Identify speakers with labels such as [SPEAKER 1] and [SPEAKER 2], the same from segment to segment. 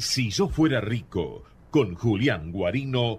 [SPEAKER 1] Si yo fuera rico, con Julián Guarino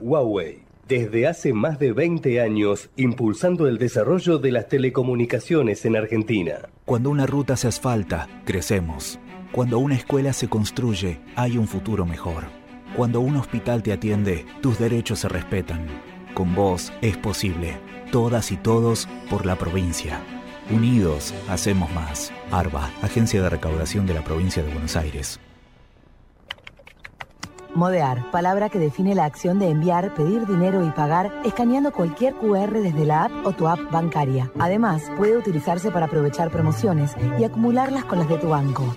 [SPEAKER 2] Huawei. Desde hace más de 20 años, impulsando el desarrollo de las telecomunicaciones en Argentina.
[SPEAKER 3] Cuando una ruta se asfalta, crecemos. Cuando una escuela se construye, hay un futuro mejor. Cuando un hospital te atiende, tus derechos se respetan. Con vos es posible. Todas y todos por la provincia. Unidos, hacemos más. ARBA, Agencia de Recaudación de la Provincia de Buenos Aires.
[SPEAKER 4] Modear, palabra que define la acción de enviar, pedir dinero y pagar escaneando cualquier QR desde la app o tu app bancaria. Además, puede utilizarse para aprovechar promociones y acumularlas con las de tu banco.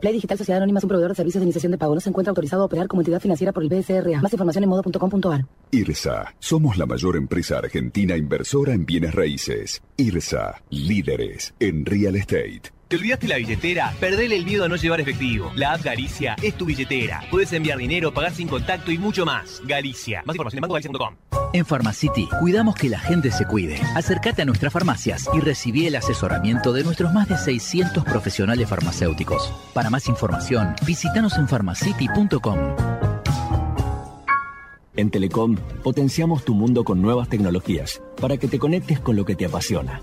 [SPEAKER 4] Play Digital Sociedad Anónima es un proveedor de servicios de iniciación de pago. No se encuentra autorizado a operar como entidad financiera por el BSRA. Más información en modo.com.ar.
[SPEAKER 5] IRSA. Somos la mayor empresa argentina inversora en bienes raíces. IRSA. Líderes en real estate.
[SPEAKER 6] ¿Te olvidaste la billetera? Perdele el miedo a no llevar efectivo. La app Galicia es tu billetera. Puedes enviar dinero, pagar sin contacto y mucho más. Galicia. Más información en bancogalicia.com.
[SPEAKER 7] En Pharmacity cuidamos que la gente se cuide. Acércate a nuestras farmacias y recibí el asesoramiento de nuestros más de 600 profesionales farmacéuticos. Para más información, visítanos en pharmacity.com.
[SPEAKER 8] En Telecom potenciamos tu mundo con nuevas tecnologías para que te conectes con lo que te apasiona.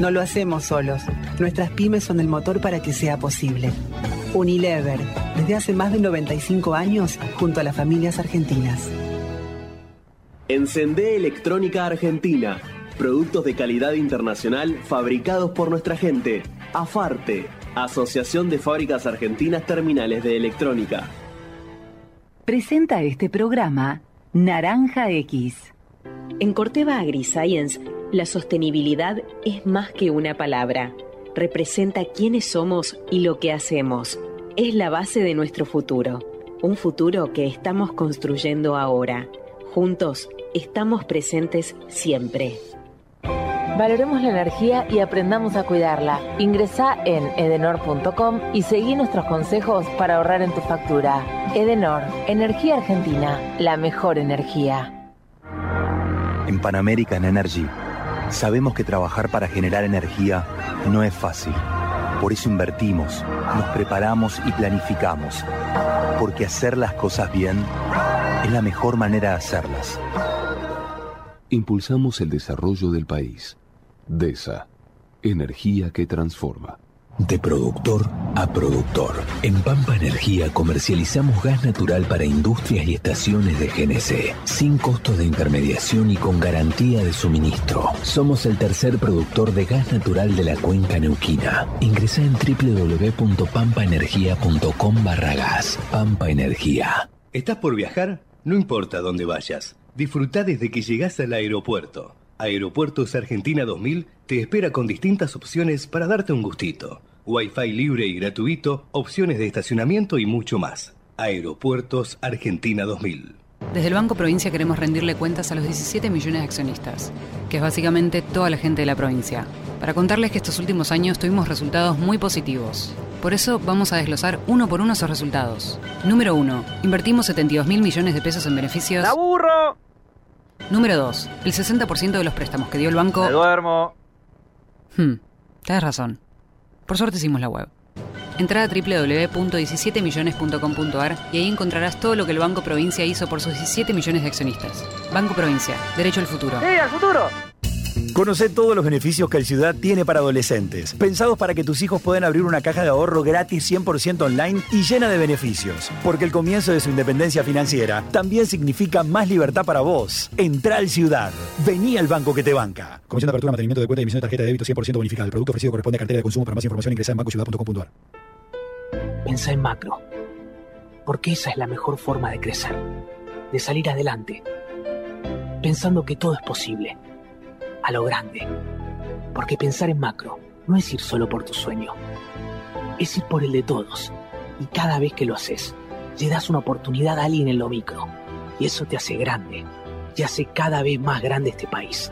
[SPEAKER 9] No lo hacemos solos. Nuestras pymes son el motor para que sea posible. Unilever, desde hace más de 95 años, junto a las familias argentinas.
[SPEAKER 10] Encendé Electrónica Argentina. Productos de calidad internacional fabricados por nuestra gente. AFARTE, Asociación de Fábricas Argentinas Terminales de Electrónica.
[SPEAKER 11] Presenta este programa Naranja X.
[SPEAKER 12] En Corteva AgriScience, la sostenibilidad es más que una palabra. Representa quiénes somos y lo que hacemos. Es la base de nuestro futuro. Un futuro que estamos construyendo ahora. Juntos estamos presentes siempre.
[SPEAKER 13] Valoremos la energía y aprendamos a cuidarla. Ingresa en edenor.com y seguí nuestros consejos para ahorrar en tu factura. Edenor, Energía Argentina, la mejor energía.
[SPEAKER 14] En Pan American Energy sabemos que trabajar para generar energía no es fácil. Por eso invertimos, nos preparamos y planificamos. Porque hacer las cosas bien es la mejor manera de hacerlas.
[SPEAKER 15] Impulsamos el desarrollo del país. DESA. Energía que transforma.
[SPEAKER 16] De productor a productor. En Pampa Energía comercializamos gas natural para industrias y estaciones de GNC, sin costos de intermediación y con garantía de suministro. Somos el tercer productor de gas natural de la cuenca neuquina. Ingresa en www.pampaenergia.com barra gas. Pampa Energía.
[SPEAKER 2] ¿Estás por viajar? No importa dónde vayas. Disfruta desde que llegas al aeropuerto. Aeropuertos Argentina 2000 te espera con distintas opciones para darte un gustito. Wi-Fi libre y gratuito, opciones de estacionamiento y mucho más. Aeropuertos Argentina 2000.
[SPEAKER 17] Desde el Banco Provincia queremos rendirle cuentas a los 17 millones de accionistas, que es básicamente toda la gente de la provincia, para contarles que estos últimos años tuvimos resultados muy positivos. Por eso vamos a desglosar uno por uno esos resultados. Número 1. Invertimos 72 mil millones de pesos en beneficios.
[SPEAKER 18] ¡Aburro!
[SPEAKER 17] Número 2. El 60% de los préstamos que dio el banco...
[SPEAKER 18] ¡Me duermo!
[SPEAKER 17] Hmm, tienes razón. Por suerte hicimos la web. Entra a www.17millones.com.ar y ahí encontrarás todo lo que el Banco Provincia hizo por sus 17 millones de accionistas. Banco Provincia, derecho al futuro.
[SPEAKER 18] ¡Sí, al futuro!
[SPEAKER 19] Conoce todos los beneficios que el Ciudad tiene para adolescentes, pensados para que tus hijos puedan abrir una caja de ahorro gratis 100% online y llena de beneficios. Porque el comienzo de su independencia financiera también significa más libertad para vos. Entra al Ciudad. Vení al banco que te banca.
[SPEAKER 20] Comisión de apertura, mantenimiento de cuenta y emisión de tarjeta de débito 100% bonificada. El producto ofrecido corresponde a cartera de consumo. Para más información ingresa en bancociudad.com.ar.
[SPEAKER 21] Pensa en macro. Porque esa es la mejor forma de crecer. De salir adelante. Pensando que todo es posible a lo grande. Porque pensar en macro no es ir solo por tu sueño, es ir por el de todos. Y cada vez que lo haces, le das una oportunidad a alguien en lo micro. Y eso te hace grande, y hace cada vez más grande este país.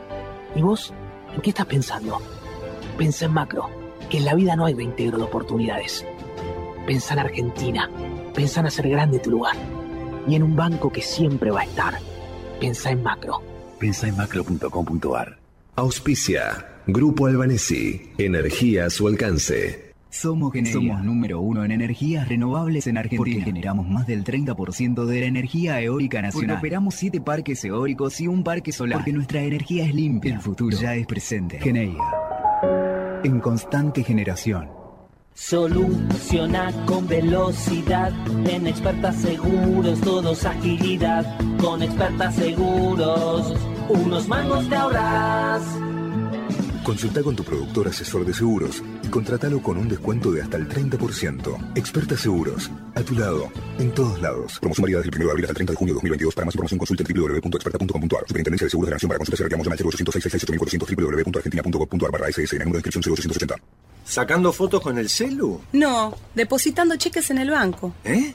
[SPEAKER 21] ¿Y vos? ¿En qué estás pensando? Pensa en macro, que en la vida no hay reintegro de oportunidades. Pensa en Argentina, pensa en hacer grande tu lugar. Y en un banco que siempre va a estar. Pensa en macro.
[SPEAKER 22] Pensa en macro.com.ar Auspicia. Grupo Albanesi. Energía a su alcance.
[SPEAKER 3] Somos Somos número uno en energías renovables en Argentina. Porque generamos más del 30% de la energía eólica nacional. Porque operamos siete parques eólicos y un parque solar. Porque nuestra energía es limpia. El futuro ya es presente. Geneia. En constante generación.
[SPEAKER 13] Soluciona con velocidad. En expertas seguros, todos agilidad. Con expertas seguros unos mangos te ahorras.
[SPEAKER 22] Consulta con tu productor asesor de seguros y contratalo con un descuento de hasta el 30%. Experta Seguros, a tu lado, en todos lados. Promoción válida desde el 1 de abril hasta el 30 de junio de 2022. Para más información consulta en www.experta.com.ar. Superintendencia de Seguros de la Nación para consultas llama al 0806 www.argentina.gov.ar barra SS en número de inscripción 0880.
[SPEAKER 23] ¿Sacando fotos con el celu?
[SPEAKER 24] No, depositando cheques en el banco.
[SPEAKER 23] ¿Eh?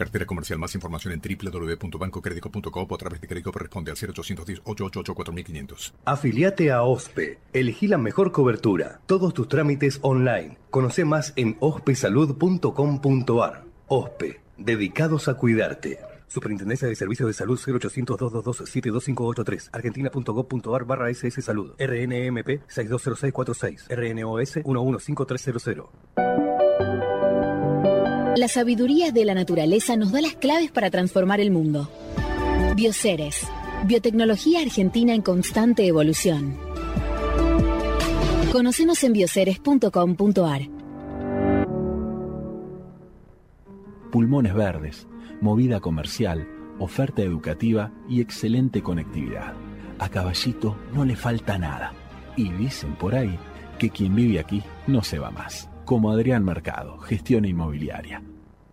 [SPEAKER 5] Cartera comercial. Más información en www.bancocredico.com o a través de crédito responde al 0810 888 4500.
[SPEAKER 2] Afiliate a OSPE. Elegí la mejor cobertura. Todos tus trámites online. Conoce más en ospesalud.com.ar. OSPE. Dedicados a cuidarte. Superintendencia de Servicios de Salud 0800 222 72583 argentina.gov.ar barra SS Salud RNMP 620646 RNOS 115300
[SPEAKER 25] la sabiduría de la naturaleza nos da las claves para transformar el mundo. Bioceres, biotecnología argentina en constante evolución. Conocemos en bioceres.com.ar.
[SPEAKER 26] Pulmones verdes, movida comercial, oferta educativa y excelente conectividad. A Caballito no le falta nada. Y dicen por ahí que quien vive aquí no se va más como Adrián Mercado, gestión inmobiliaria.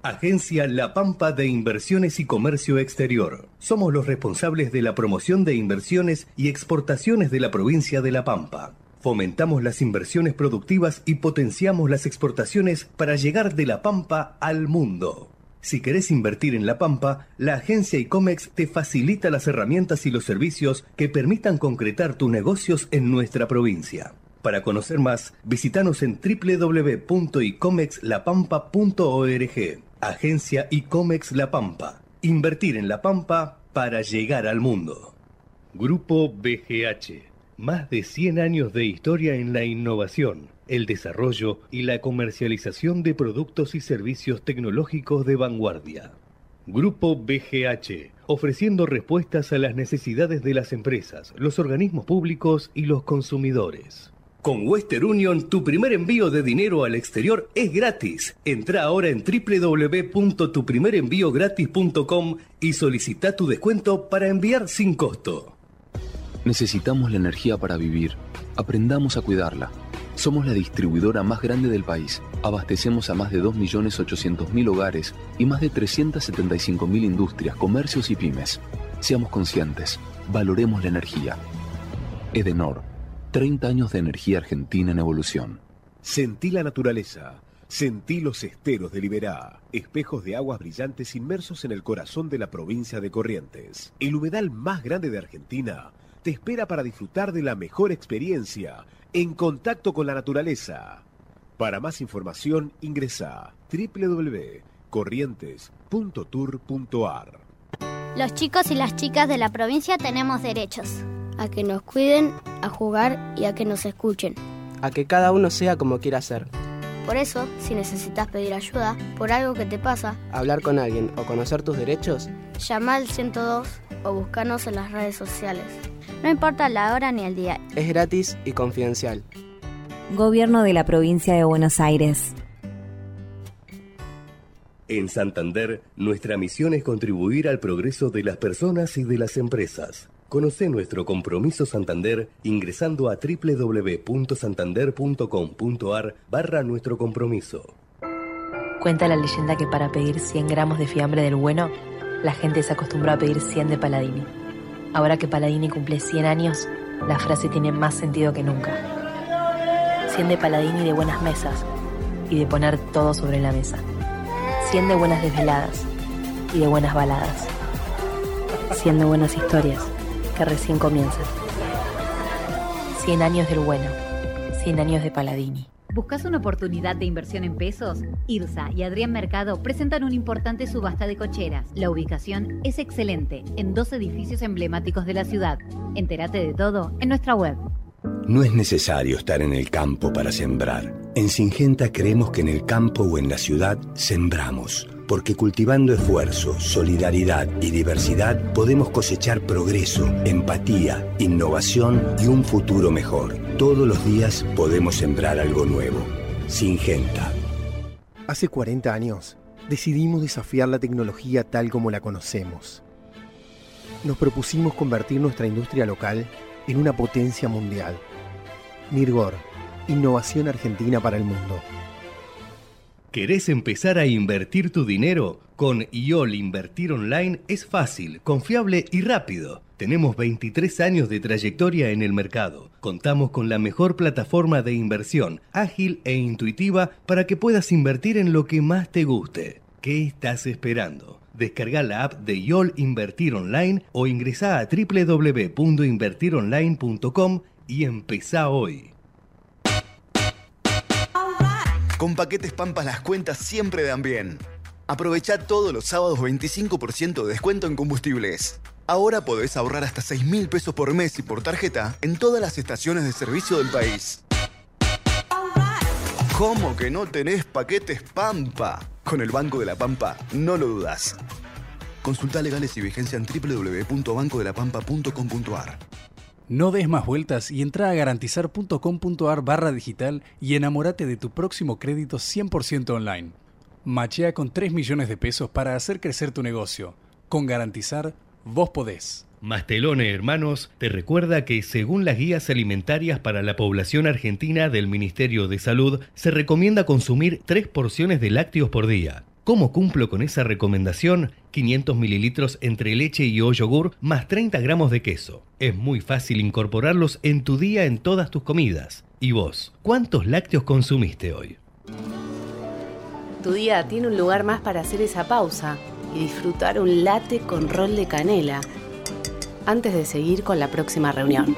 [SPEAKER 2] Agencia La Pampa de Inversiones y Comercio Exterior. Somos los responsables de la promoción de inversiones y exportaciones de la provincia de La Pampa. Fomentamos las inversiones productivas y potenciamos las exportaciones para llegar de La Pampa al mundo. Si querés invertir en La Pampa, la agencia ICOMEX te facilita las herramientas y los servicios que permitan concretar tus negocios en nuestra provincia. Para conocer más, visitanos en www.icomexlapampa.org. Agencia ICOMEX La Pampa. Invertir en La Pampa para llegar al mundo. Grupo BGH. Más de 100 años de historia en la innovación, el desarrollo y la comercialización de productos y servicios tecnológicos de vanguardia. Grupo BGH, ofreciendo respuestas a las necesidades de las empresas, los organismos públicos y los consumidores. Con Western Union, tu primer envío de dinero al exterior es gratis. Entra ahora en www.tuprimerenviogratis.com y solicita tu descuento para enviar sin costo.
[SPEAKER 15] Necesitamos la energía para vivir. Aprendamos a cuidarla. Somos la distribuidora más grande del país. Abastecemos a más de 2.800.000 hogares y más de 375.000 industrias, comercios y pymes. Seamos conscientes. Valoremos la energía. Edenor 30 años de energía argentina en evolución.
[SPEAKER 27] Sentí la naturaleza. Sentí los esteros de Liberá, espejos de aguas brillantes inmersos en el corazón de la provincia de Corrientes. El humedal más grande de Argentina te espera para disfrutar de la mejor experiencia en contacto con la naturaleza. Para más información ingresa corrientes.tour.ar.
[SPEAKER 28] Los chicos y las chicas de la provincia tenemos derechos.
[SPEAKER 29] A que nos cuiden, a jugar y a que nos escuchen.
[SPEAKER 30] A que cada uno sea como quiera ser.
[SPEAKER 29] Por eso, si necesitas pedir ayuda por algo que te pasa,
[SPEAKER 30] hablar con alguien o conocer tus derechos,
[SPEAKER 29] llama al 102 o búscanos en las redes sociales. No importa la hora ni el día.
[SPEAKER 30] Es gratis y confidencial.
[SPEAKER 31] Gobierno de la Provincia de Buenos Aires.
[SPEAKER 2] En Santander, nuestra misión es contribuir al progreso de las personas y de las empresas. Conoce nuestro compromiso Santander ingresando a www.santander.com.ar barra nuestro compromiso.
[SPEAKER 32] Cuenta la leyenda que para pedir 100 gramos de fiambre del bueno, la gente se acostumbró a pedir 100 de Paladini. Ahora que Paladini cumple 100 años, la frase tiene más sentido que nunca. 100 de Paladini de buenas mesas y de poner todo sobre la mesa. 100 de buenas desveladas y de buenas baladas. 100 de buenas historias que recién comienzan. 100 años del bueno. 100 años de Paladini.
[SPEAKER 33] ¿Buscas una oportunidad de inversión en pesos? IRSA y Adrián Mercado presentan una importante subasta de cocheras. La ubicación es excelente, en dos edificios emblemáticos de la ciudad. Entérate de todo en nuestra web.
[SPEAKER 22] No es necesario estar en el campo para sembrar. En Singenta creemos que en el campo o en la ciudad sembramos, porque cultivando esfuerzo, solidaridad y diversidad podemos cosechar progreso, empatía, innovación y un futuro mejor. Todos los días podemos sembrar algo nuevo. Singenta.
[SPEAKER 34] Hace 40 años decidimos desafiar la tecnología tal como la conocemos. Nos propusimos convertir nuestra industria local en una potencia mundial. Mirgor, innovación argentina para el mundo.
[SPEAKER 2] ¿Querés empezar a invertir tu dinero? Con IOL Invertir Online es fácil, confiable y rápido. Tenemos 23 años de trayectoria en el mercado. Contamos con la mejor plataforma de inversión, ágil e intuitiva para que puedas invertir en lo que más te guste. ¿Qué estás esperando? Descarga la app de YOL Invertir Online o ingresa a www.invertironline.com y empezá hoy.
[SPEAKER 35] Con paquetes Pampas las cuentas siempre dan bien. Aprovecha todos los sábados 25% de descuento en combustibles. Ahora podés ahorrar hasta 6 mil pesos por mes y por tarjeta en todas las estaciones de servicio del país. ¿Cómo que no tenés paquetes Pampa? Con el Banco de la Pampa, no lo dudas. Consulta legales y vigencia en www.bancodelapampa.com.ar.
[SPEAKER 25] No des más vueltas y entra a garantizar.com.ar barra digital y enamórate de tu próximo crédito 100% online. Machea con 3 millones de pesos para hacer crecer tu negocio. Con Garantizar, vos podés.
[SPEAKER 2] Mastelone Hermanos te recuerda que según las guías alimentarias para la población argentina del Ministerio de Salud, se recomienda consumir 3 porciones de lácteos por día. ¿Cómo cumplo con esa recomendación? 500 mililitros entre leche y o yogur más 30 gramos de queso. Es muy fácil incorporarlos en tu día en todas tus comidas. ¿Y vos? ¿Cuántos lácteos consumiste hoy?
[SPEAKER 36] Tu día tiene un lugar más para hacer esa pausa y disfrutar un latte con rol de canela antes de seguir con la próxima reunión.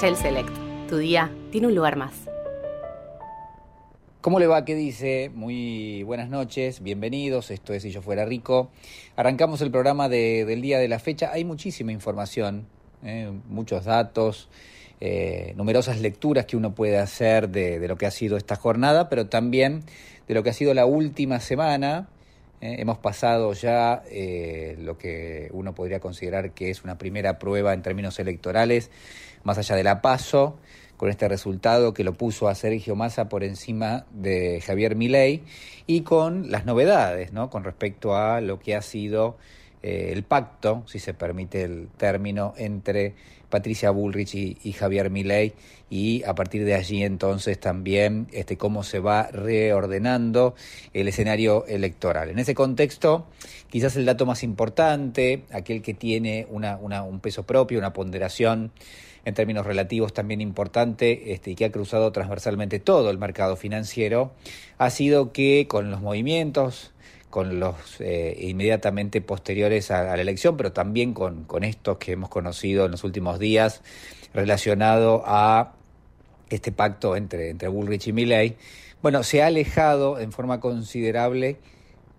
[SPEAKER 36] Shell Select, tu día tiene un lugar más.
[SPEAKER 37] ¿Cómo le va? ¿Qué dice? Muy buenas noches, bienvenidos. Esto es Si Yo Fuera Rico. Arrancamos el programa de- del día de la fecha. Hay muchísima información, ¿eh? muchos datos, eh, numerosas lecturas que uno puede hacer de, lo que ha sido esta jornada, pero también de lo que ha sido la última semana. ¿eh? Hemos pasado ya lo que uno podría considerar que es una primera prueba en términos electorales, más allá de la paso con este resultado que lo puso a Sergio Massa por encima de Javier Milei y con las novedades, ¿no? Con respecto a lo que ha sido eh, el pacto, si se permite el término, entre Patricia Bullrich y, Javier Milei y a partir de allí entonces también este, cómo se va reordenando el escenario electoral. En ese contexto, quizás el dato más importante, aquel que tiene una- un peso propio, una ponderación en términos relativos también importante este, y que ha cruzado transversalmente todo el mercado financiero, ha sido que con los movimientos, con los eh, inmediatamente posteriores a, a la elección, pero también con, con estos que hemos conocido en los últimos días relacionado a este pacto entre, entre Bullrich y Milley, bueno, se ha alejado en forma considerable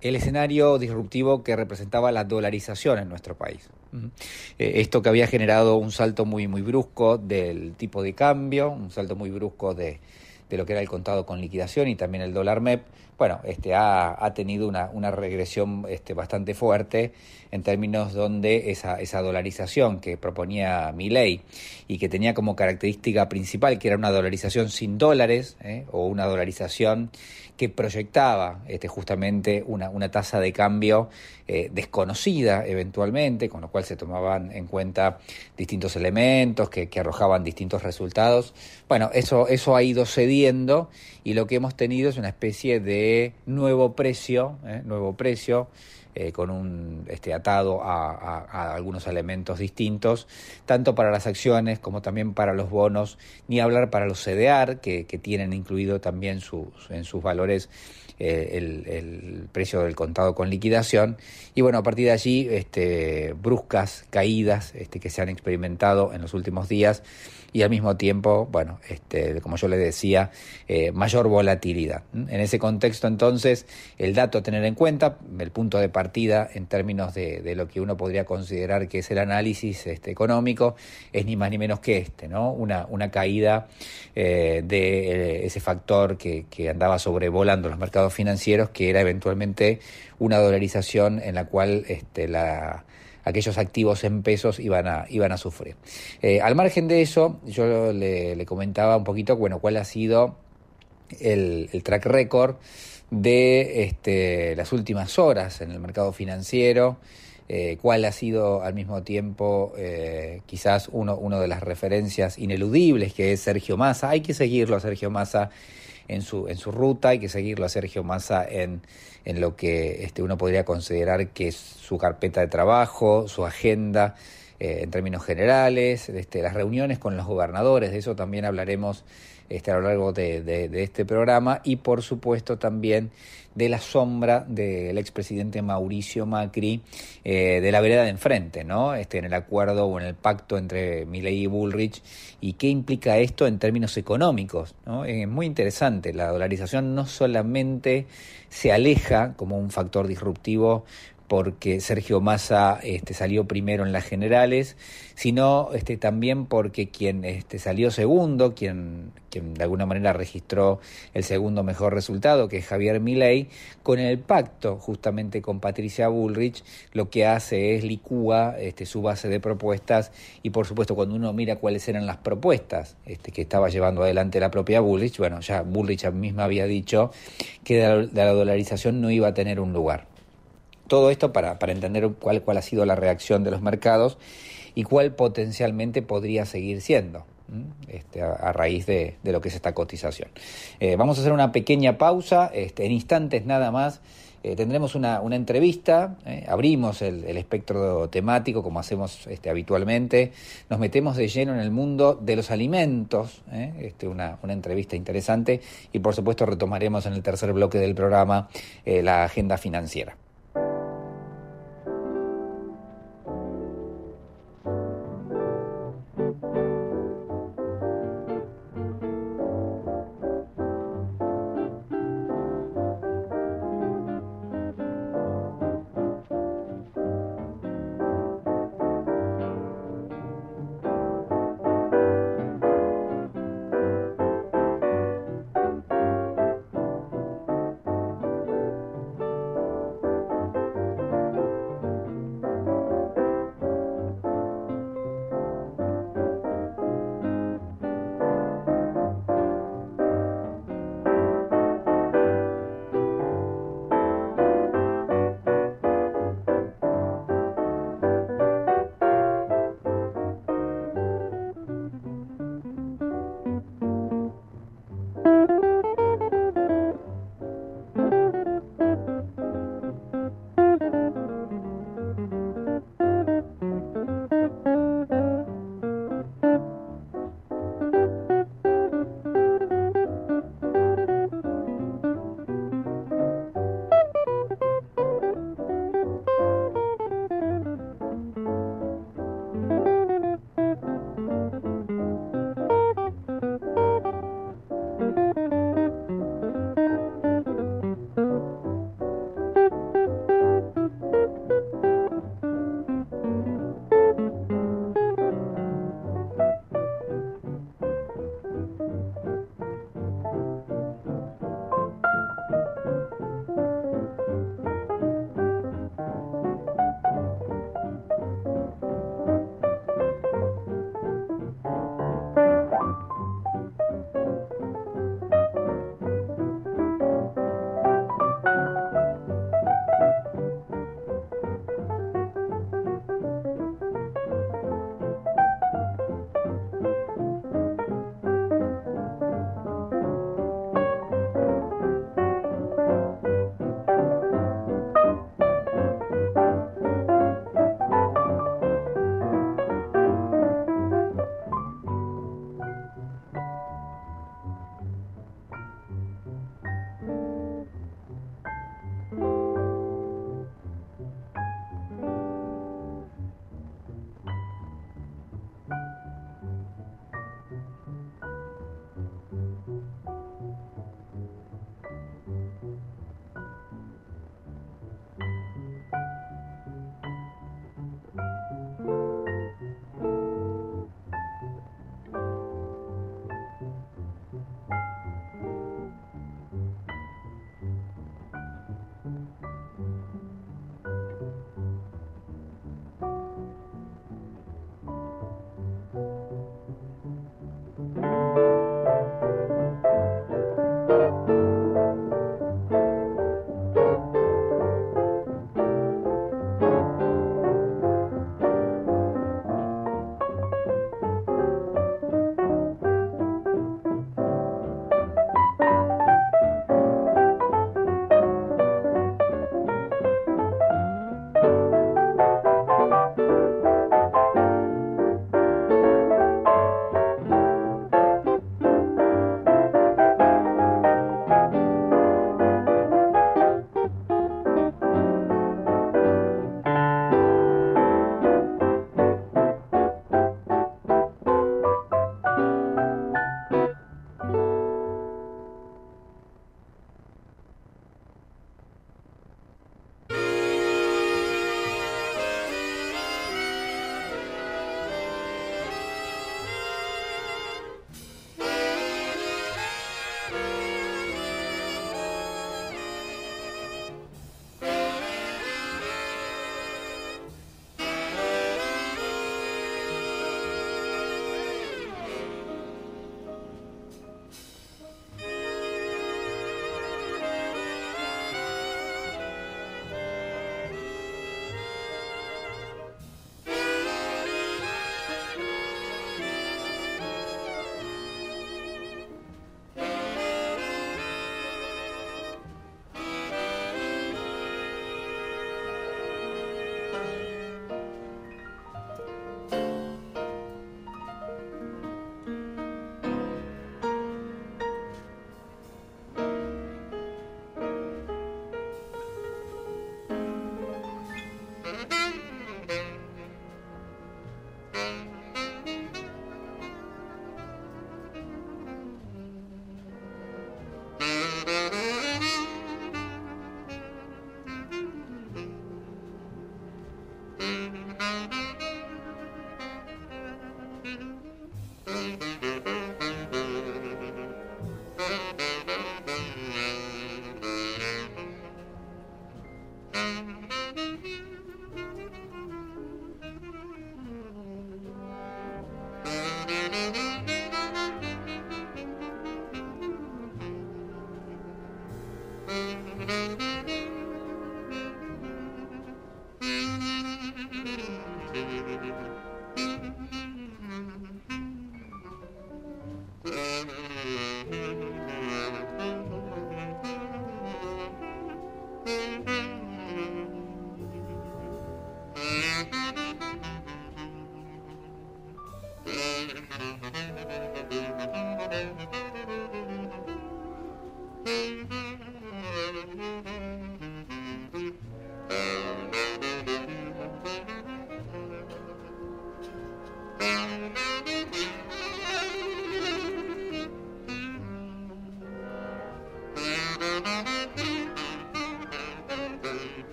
[SPEAKER 37] el escenario disruptivo que representaba la dolarización en nuestro país. Eh, esto que había generado un salto muy, muy brusco del tipo de cambio, un salto muy brusco de, de lo que era el contado con liquidación y también el dólar MEP, bueno, este, ha, ha tenido una, una regresión este, bastante fuerte en términos donde esa, esa dolarización que proponía mi ley y que tenía como característica principal que era una dolarización sin dólares ¿eh? o una dolarización que proyectaba este, justamente una, tasa de cambio eh, desconocida eventualmente, con lo cual se tomaban en cuenta distintos elementos que, que, arrojaban distintos resultados. Bueno, eso, eso ha ido cediendo y lo que hemos tenido es una especie de nuevo precio, ¿eh? nuevo precio eh, con un este, atado a, algunos elementos distintos, tanto para las acciones como también para los bonos, ni hablar para los CDR, que, que tienen incluido también sus, en sus valores eh, el, precio del contado con liquidación. Y bueno, a partir de allí, este, bruscas caídas este, que se han experimentado en los últimos días y al mismo tiempo, bueno, este, como yo le decía, eh, mayor volatilidad. En ese contexto, entonces, el dato a tener en cuenta, el punto de partida en términos de, lo que uno podría considerar que es el análisis económico, es ni más ni menos que este. Una, caída eh, de ese factor que andaba sobrevolando los mercados financieros, que era eventualmente una dolarización en la cual este, la aquellos activos en pesos iban a, iban a sufrir. Eh, al margen de eso, yo le, comentaba un poquito, bueno, cuál ha sido el, el track record de este, las últimas horas en el mercado financiero, eh, cuál ha sido al mismo tiempo eh, quizás uno, uno de las referencias ineludibles, que es Sergio Massa. Hay que seguirlo a Sergio Massa en su, en su ruta, hay que seguirlo a Sergio Massa en, en lo que este, uno podría considerar que es su carpeta de trabajo, su agenda eh, en términos generales, este, las reuniones con los gobernadores, de eso también hablaremos este, a lo largo de, este programa, y por supuesto también de la sombra del expresidente Mauricio Macri eh, de la vereda de enfrente, ¿no? Este, en el acuerdo o en el pacto entre Milei y Bullrich y qué implica esto en términos económicos, ¿no? Es muy interesante, la dolarización no solamente se aleja como un factor disruptivo porque Sergio Massa este, salió primero en las generales, sino este, también porque quien este, salió segundo, quien, de alguna manera registró el segundo mejor resultado, que es Javier Milei, con el pacto justamente con Patricia Bullrich, lo que hace es licúa este, su base de propuestas y por supuesto cuando uno mira cuáles eran las propuestas este, que estaba llevando adelante la propia Bullrich, bueno, ya Bullrich misma había dicho que de la dolarización no iba a tener un lugar. Todo esto para, entender cuál, ha sido la reacción de los mercados y cuál potencialmente podría seguir siendo. Este, a, raíz de, lo que es esta cotización. Eh, vamos a hacer una pequeña pausa, este, en instantes nada más. Eh, tendremos una, entrevista, eh, abrimos el, espectro temático como hacemos este, habitualmente, nos metemos de lleno en el mundo de los alimentos, una, entrevista interesante y por supuesto retomaremos en el tercer bloque del programa la agenda financiera.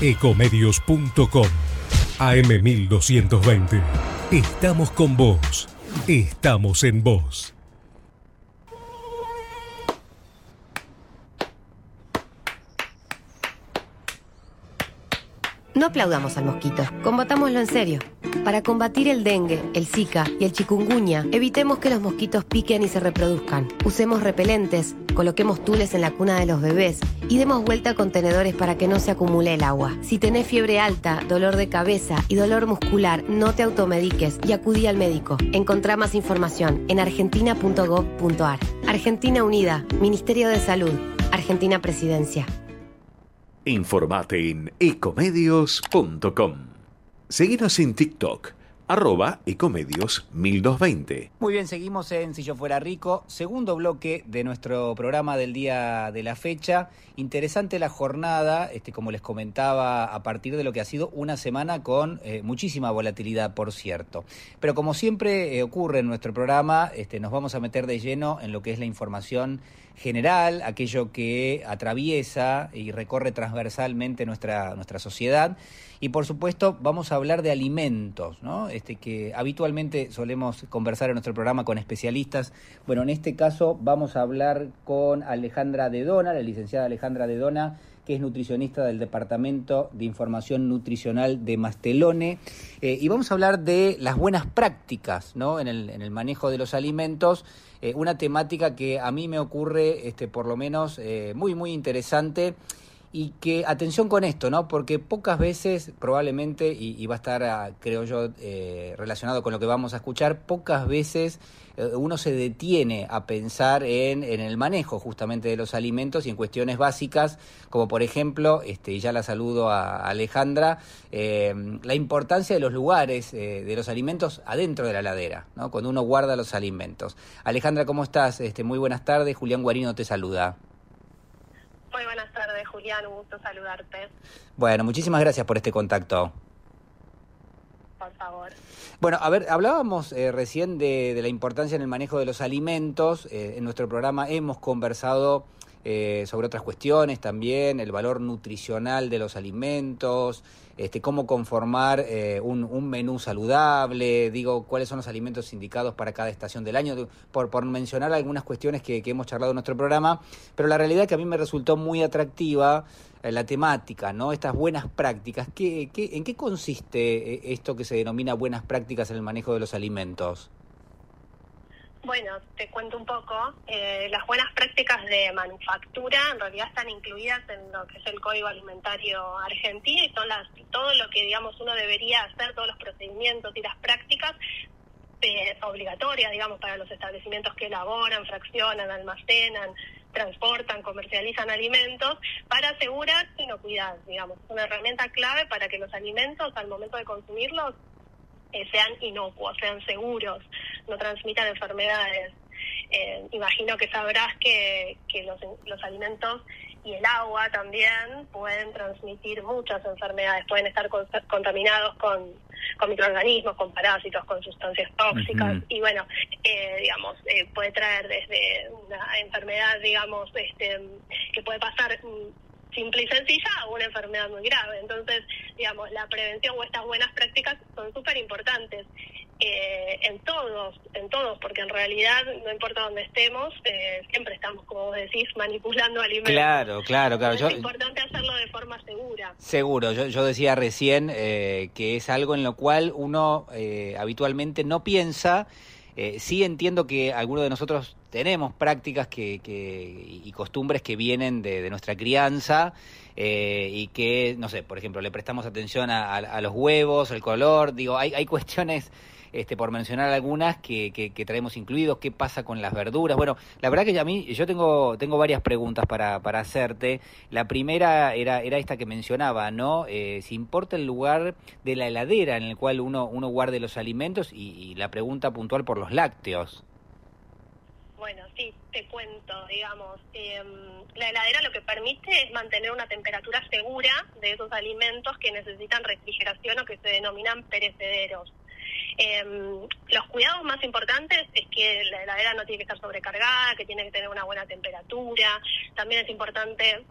[SPEAKER 38] Ecomedios.com AM1220. Estamos con vos. Estamos en vos.
[SPEAKER 39] No aplaudamos al mosquito, combatámoslo en serio. Para combatir el dengue, el zika y el chikungunya, evitemos que los mosquitos piquen y se reproduzcan. Usemos repelentes, coloquemos tules en la cuna de los bebés y demos vuelta a contenedores para que no se acumule el agua. Si tenés fiebre alta, dolor de cabeza y dolor muscular, no te automediques y acudí al médico. Encontrá más información en argentina.gov.ar. Argentina Unida, Ministerio de Salud, Argentina Presidencia.
[SPEAKER 27] Informate en ecomedios.com. Seguinos en TikTok, arroba ecomedios 1220.
[SPEAKER 37] Muy bien, seguimos en Si yo fuera rico, segundo bloque de nuestro programa del día de la fecha. Interesante la jornada, este, como les comentaba, a partir de lo que ha sido una semana con eh, muchísima volatilidad, por cierto. Pero como siempre eh, ocurre en nuestro programa, este, nos vamos a meter de lleno en lo que es la información general, aquello que atraviesa y recorre transversalmente nuestra, nuestra sociedad. Y por supuesto vamos a hablar de alimentos, ¿no? Este, que habitualmente solemos conversar en nuestro programa con especialistas. Bueno, en este caso vamos a hablar con Alejandra Dedona, la licenciada Alejandra Dedona, que es nutricionista del Departamento de Información Nutricional de Mastelone. Eh, y vamos a hablar de las buenas prácticas ¿no? en, el, en el manejo de los alimentos eh, una temática que a mí me ocurre, este, por lo menos, eh, muy, muy interesante. Y que, atención con esto, ¿no? Porque pocas veces, probablemente, y, va a estar, ah, creo yo, eh, relacionado con lo que vamos a escuchar, pocas veces eh, uno se detiene a pensar en, en, el manejo justamente de los alimentos y en cuestiones básicas, como por ejemplo, este, y ya la saludo a Alejandra, eh, la importancia de los lugares eh, de los alimentos adentro de la ladera, ¿no? cuando uno guarda los alimentos. Alejandra, ¿cómo estás? Este, muy buenas tardes, Julián Guarino te saluda.
[SPEAKER 40] Muy buenas tardes, Julián, un gusto saludarte.
[SPEAKER 37] Bueno, muchísimas gracias por este contacto.
[SPEAKER 40] Por favor.
[SPEAKER 37] Bueno, a ver, hablábamos eh, recién de, de, la importancia en el manejo de los alimentos. Eh, en nuestro programa hemos conversado eh, sobre otras cuestiones también, el valor nutricional de los alimentos, este, cómo conformar eh, un, menú saludable, digo, cuáles son los alimentos indicados para cada estación del año, por, por mencionar algunas cuestiones que, hemos charlado en nuestro programa, pero la realidad es que a mí me resultó muy atractiva eh, la temática, ¿no? Estas buenas prácticas. ¿Qué, qué, ¿En qué consiste esto que se denomina buenas prácticas en el manejo de los alimentos?
[SPEAKER 40] Bueno, te cuento un poco. Eh, las buenas prácticas de manufactura en realidad están incluidas en lo que es el Código Alimentario Argentino y son las, todo lo que, digamos, uno debería hacer, todos los procedimientos y las prácticas eh, obligatorias, digamos, para los establecimientos que elaboran, fraccionan, almacenan, transportan, comercializan alimentos para asegurar inocuidad, digamos, una herramienta clave para que los alimentos al momento de consumirlos eh, sean inocuos, sean seguros, no transmitan enfermedades. Eh, imagino que sabrás que, que los, los alimentos y el agua también pueden transmitir muchas enfermedades, pueden estar contaminados con, con, microorganismos, con parásitos, con sustancias tóxicas y bueno, eh, digamos, eh, puede traer desde una enfermedad, digamos, este, que puede pasar mm, simple y sencilla a una enfermedad muy grave. Entonces, digamos, la prevención o estas buenas prácticas son súper importantes. Eh, en todos, en todos, porque en realidad no importa dónde estemos, eh, siempre estamos, como vos decís, manipulando alimentos.
[SPEAKER 37] Claro, claro, claro.
[SPEAKER 40] es importante hacerlo de forma segura.
[SPEAKER 37] Seguro, yo, yo decía recién eh, que es algo en lo cual uno habitualmente no piensa. sí entiendo que algunos de nosotros tenemos prácticas que, que y costumbres que vienen de, nuestra crianza y que, no sé, por ejemplo, le prestamos atención a, a, los huevos, el color, digo, hay, hay cuestiones este, por mencionar algunas que, que, traemos incluidos, qué pasa con las verduras. Bueno, la verdad que a mí yo tengo, tengo varias preguntas para, para hacerte. La primera era, era esta que mencionaba, ¿no? Eh, si importa el lugar de la heladera en el cual uno, uno guarde los alimentos y, la pregunta puntual por los lácteos.
[SPEAKER 40] Bueno, sí, te cuento, digamos, em, la heladera lo que permite es mantener una temperatura segura de esos alimentos que necesitan refrigeración o que se denominan perecederos. Eh, los cuidados más importantes es que la heladera no tiene que estar sobrecargada, que tiene que tener una buena temperatura. También es importante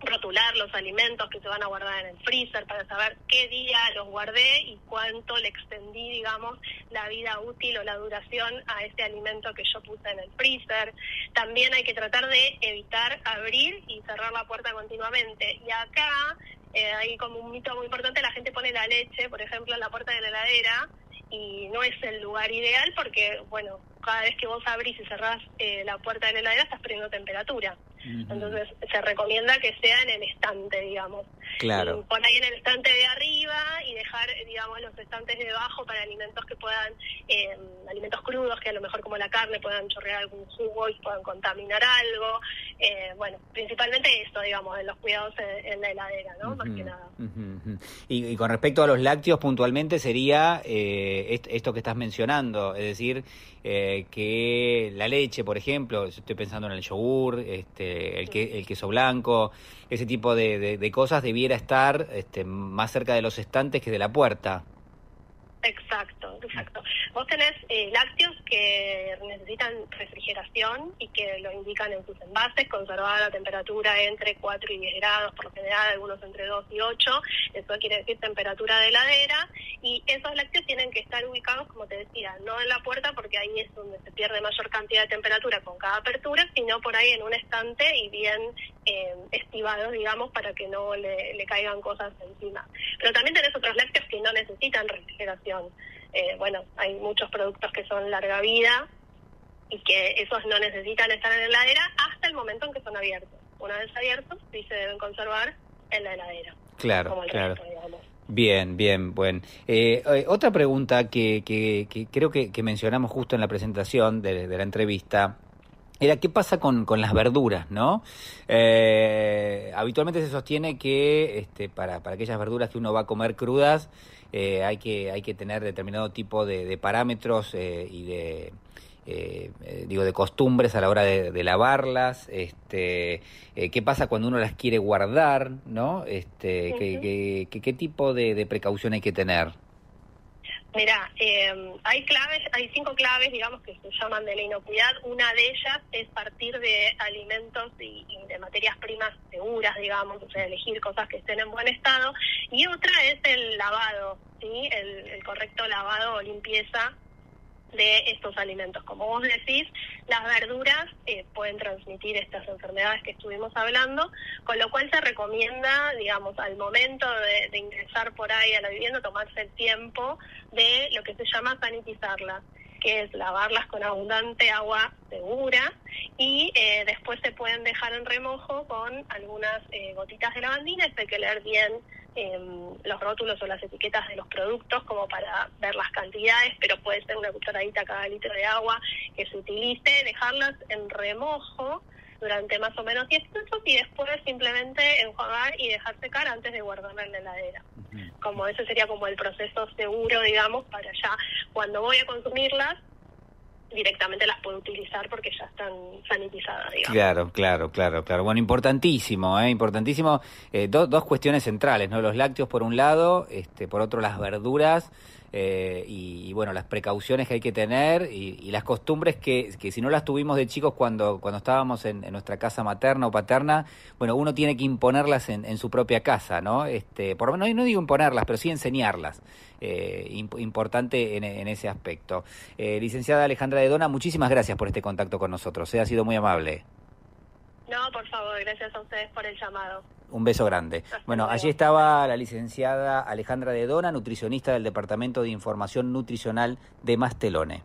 [SPEAKER 40] rotular los alimentos que se van a guardar en el freezer para saber qué día los guardé y cuánto le extendí, digamos, la vida útil o la duración a ese alimento que yo puse en el freezer. También hay que tratar de evitar abrir y cerrar la puerta continuamente. Y acá eh, hay como un mito muy importante, la gente pone la leche, por ejemplo, en la puerta de la heladera y no es el lugar ideal porque, bueno, cada vez que vos abrís y cerrás eh, la puerta de la heladera estás perdiendo temperatura. Entonces se recomienda que sea en el estante, digamos.
[SPEAKER 37] Claro.
[SPEAKER 40] Por ahí en el estante de arriba y dejar, digamos, los estantes de abajo para alimentos que puedan, eh, alimentos crudos, que a lo mejor como la carne puedan chorrear algún jugo y puedan contaminar algo. Eh, bueno, principalmente eso, digamos, en los cuidados en, la heladera, ¿no? Más que nada.
[SPEAKER 37] y, con respecto a los lácteos, puntualmente sería eh, esto que estás mencionando, es decir, eh, que la leche, por ejemplo, estoy pensando en el yogur, este, el, que, el queso blanco, ese tipo de, de, cosas debiera estar este, más cerca de los estantes que de la puerta.
[SPEAKER 40] Exacto, exacto. Vos tenés eh, lácteos que necesitan refrigeración y que lo indican en sus envases, conservar la temperatura entre 4 y 10 grados, por lo general algunos entre 2 y 8, eso quiere decir temperatura de heladera, y esos lácteos tienen que estar ubicados, como te decía, no en la puerta porque ahí es donde se pierde mayor cantidad de temperatura con cada apertura, sino por ahí en un estante y bien eh, estivados, digamos, para que no le, le caigan cosas encima. Pero también tenés otros lácteos que no necesitan refrigeración eh, bueno, hay muchos productos que son larga vida y que esos no necesitan estar en la heladera hasta el momento en que son abiertos. Una vez abiertos, sí se deben conservar en la heladera.
[SPEAKER 37] Claro, claro. Bien, bien, bueno. Eh, eh, otra pregunta que, que, creo que, mencionamos justo en la presentación de, la entrevista era qué pasa con, con las verduras, ¿no? habitualmente se sostiene que este, para, para aquellas verduras que uno va a comer crudas, eh, hay, que, hay que tener determinado tipo de, parámetros eh, y de, eh, digo, de costumbres a la hora de, lavarlas, este, qué pasa cuando uno las quiere guardar, ¿no? Este, qué, qué, qué, tipo de, de precaución hay que tener.
[SPEAKER 40] Mira, eh, hay claves, hay cinco claves, digamos, que se llaman de la inocuidad. Una de ellas es partir de alimentos y, de materias primas seguras, digamos, o sea, elegir cosas que estén en buen estado. Y otra es el lavado, ¿sí? El, el correcto lavado o limpieza de estos alimentos. Como vos decís, las verduras eh, pueden transmitir estas enfermedades que estuvimos hablando, con lo cual se recomienda, digamos, al momento de, ingresar por ahí a la vivienda, tomarse el tiempo de lo que se llama sanitizarlas que es lavarlas con abundante agua segura y eh, después se pueden dejar en remojo con algunas eh, gotitas de lavandina, hay que leer bien los rótulos o las etiquetas de los productos como para ver las cantidades, pero puede ser una cucharadita cada litro de agua que se utilice, dejarlas en remojo durante más o menos 10 minutos y después simplemente enjuagar y dejar secar antes de guardarla en la heladera. Como ese sería como el proceso seguro, digamos, para ya cuando voy a consumirlas, directamente las puede utilizar porque ya están sanitizadas, digamos.
[SPEAKER 37] Claro, claro, claro, claro. Bueno, importantísimo, ¿eh? importantísimo. Eh, dos cuestiones centrales, ¿no? Los lácteos por un lado, este, por otro las verduras. Eh, y, bueno, las precauciones que hay que tener y, las costumbres que, que, si no las tuvimos de chicos cuando, cuando estábamos en, nuestra casa materna o paterna, bueno, uno tiene que imponerlas en, su propia casa, ¿no? Este, por no, no digo imponerlas, pero sí enseñarlas. Eh, importante en, ese aspecto. Eh, licenciada Alejandra de Dona, muchísimas gracias por este contacto con nosotros. ha sido muy amable.
[SPEAKER 40] No, por favor, gracias a ustedes por el llamado.
[SPEAKER 37] Un beso grande. bueno, allí estaba la licenciada Alejandra de Dona, nutricionista del Departamento de Información Nutricional de Mastelone.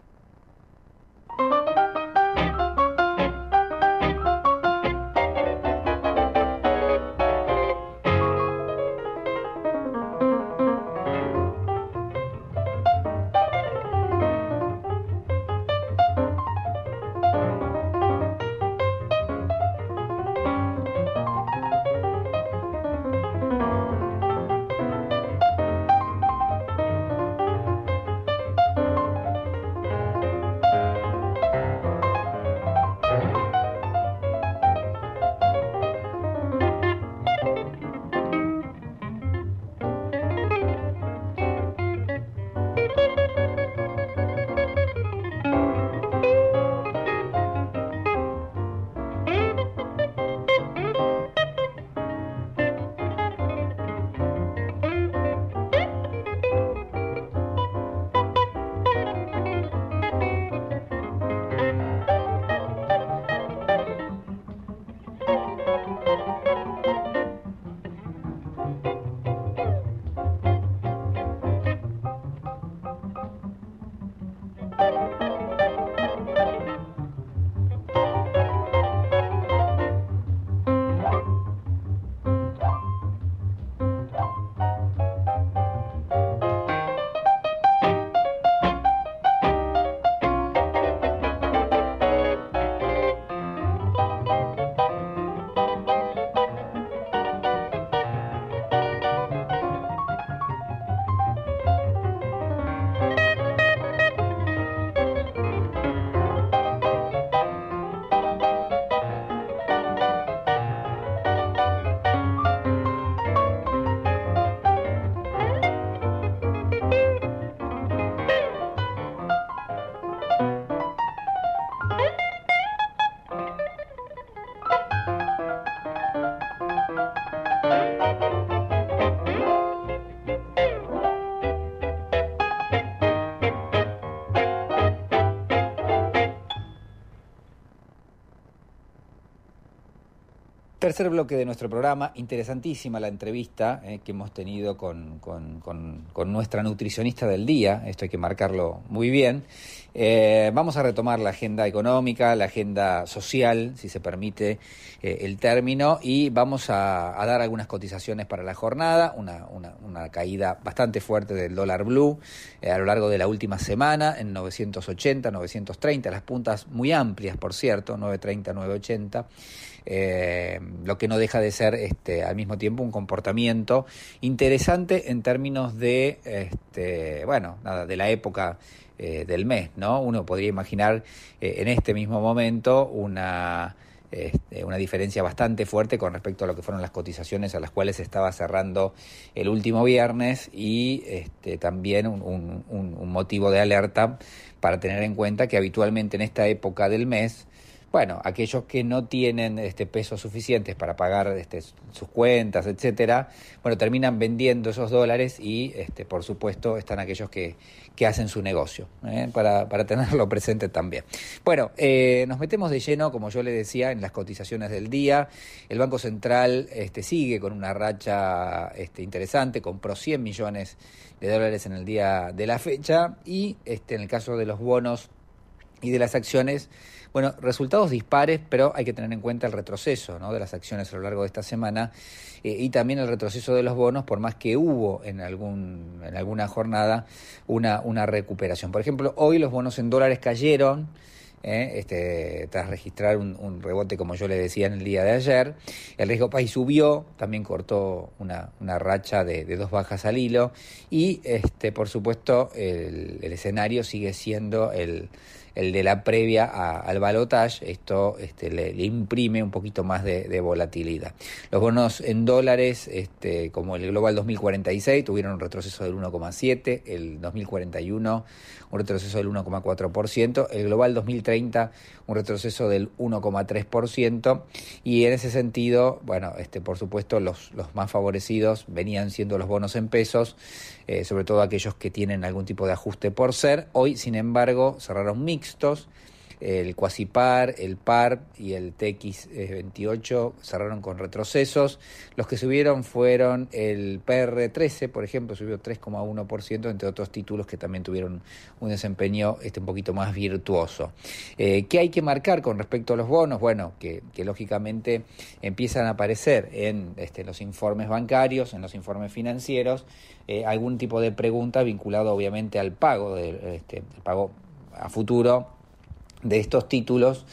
[SPEAKER 37] Tercer bloque de nuestro programa, interesantísima la entrevista eh, que hemos tenido con, con, nuestra nutricionista del día, esto hay que marcarlo muy bien. Eh, vamos a retomar la agenda económica, la agenda social, si se permite eh, el término, y vamos a, dar algunas cotizaciones para la jornada, una, una, una caída bastante fuerte del dólar blue a lo largo de la última semana, en 980, 930, las puntas muy amplias, por cierto, 930, 980 eh, lo que no deja de ser este, al mismo tiempo un comportamiento interesante en términos de, este, bueno, nada, de la época eh, del mes, ¿no? Uno podría imaginar eh, en este mismo momento una... Este, una diferencia bastante fuerte con respecto a lo que fueron las cotizaciones a las cuales se estaba cerrando el último viernes y este, también un, un motivo de alerta para tener en cuenta que habitualmente en esta época del mes bueno, aquellos que no tienen este, pesos suficientes para pagar este, sus cuentas, etcétera, bueno, terminan vendiendo esos dólares y, este, por supuesto, están aquellos que, que hacen su negocio, ¿eh? para, para, tenerlo presente también. Bueno, eh, nos metemos de lleno, como yo le decía, en las cotizaciones del día. El Banco Central este, sigue con una racha este, interesante, compró 100 millones de dólares en el día de la fecha y, este, en el caso de los bonos y de las acciones, bueno, resultados dispares, pero hay que tener en cuenta el retroceso ¿no? de las acciones a lo largo de esta semana eh, y también el retroceso de los bonos, por más que hubo en, algún, en alguna jornada una, una recuperación. Por ejemplo, hoy los bonos en dólares cayeron. ¿eh? este, tras registrar un, rebote, como yo le decía en el día de ayer. El riesgo país subió, también cortó una, una racha de, dos bajas al hilo y, este, por supuesto, el, el escenario sigue siendo el, el de la previa al balotage, esto este, le, imprime un poquito más de, volatilidad. Los bonos en dólares, este, como el Global 2046, tuvieron un retroceso del 1,7, el 2041 un retroceso del 1,4%, el Global 2030 un retroceso del 1,3% y en ese sentido, bueno, este, por supuesto los, los más favorecidos venían siendo los bonos en pesos, eh, sobre todo aquellos que tienen algún tipo de ajuste por ser. Hoy, sin embargo, cerraron mixtos el Quasipar, el PAR y el TX28 cerraron con retrocesos. Los que subieron fueron el PR13, por ejemplo, subió 3,1%, entre otros títulos que también tuvieron un desempeño este, un poquito más virtuoso. Eh, ¿Qué hay que marcar con respecto a los bonos? Bueno, que, lógicamente empiezan a aparecer en este, los informes bancarios, en los informes financieros, eh, algún tipo de pregunta vinculado obviamente al pago, de, este, pago a futuro de estos títulos,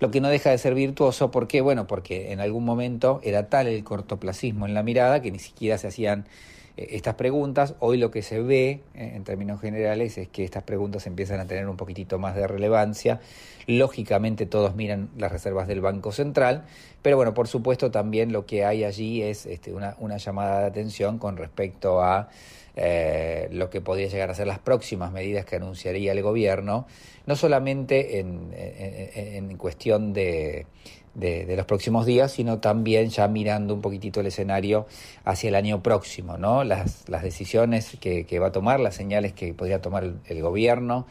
[SPEAKER 37] lo que no deja de ser virtuoso, ¿por qué? Bueno, porque en algún momento era tal el cortoplacismo en la mirada que ni siquiera se hacían estas preguntas. Hoy lo que se ve, eh, en términos generales, es que estas preguntas empiezan a tener un poquitito más de relevancia. Lógicamente todos miran las reservas del Banco Central, pero bueno, por supuesto también lo que hay allí es este, una, una llamada de atención con respecto a eh, lo que podría llegar a ser las próximas medidas que anunciaría el gobierno, no solamente en, cuestión de, de, los próximos días, sino también ya mirando un poquitito el escenario hacia el año próximo, ¿no? Las, las decisiones que, va a tomar, las señales que podría tomar el gobierno.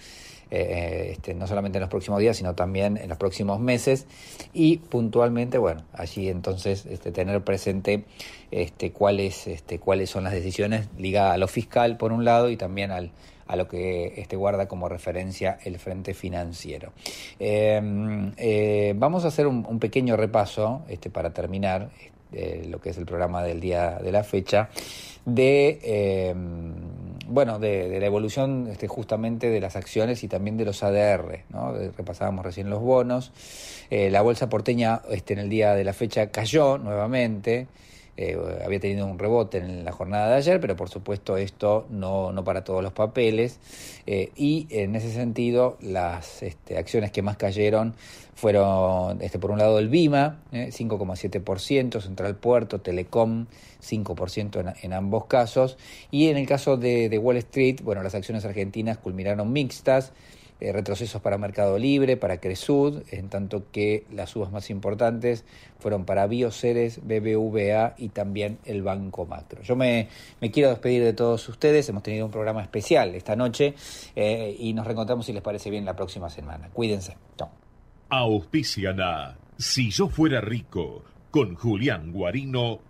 [SPEAKER 37] Eh, este, no solamente en los próximos días, sino también en los próximos meses. Y puntualmente, bueno, allí entonces este, tener presente este, cuáles, este, cuáles son las decisiones ligadas a lo fiscal, por un lado, y también al, a lo que este, guarda como referencia el frente financiero. Em, eh, vamos a hacer un, pequeño repaso este, para terminar eh, lo que es el programa del día de la fecha de em, bueno, de, la evolución este, justamente de las acciones y también de los ADR. ¿no? Repasábamos recién los bonos. Eh, la bolsa porteña este, en el día de la fecha cayó nuevamente. Eh, había tenido un rebote en la jornada de ayer, pero por supuesto esto no, no para todos los papeles. Eh, y en ese sentido, las este, acciones que más cayeron fueron, este, por un lado, el BIMA, 5,7%, eh, Central Puerto, Telecom, 5% en, en, ambos casos. Y en el caso de Wall Street, bueno, las acciones argentinas culminaron mixtas. Eh, retrocesos para Mercado Libre, para Cresud, en tanto que las subas más importantes fueron para Bioceres, BBVA y también el Banco Macro. Yo me, quiero despedir de todos ustedes, hemos tenido un programa especial esta noche eh, y nos reencontramos si les parece bien la próxima semana. Cuídense. Chao.
[SPEAKER 5] Si yo fuera rico, con Julián Guarino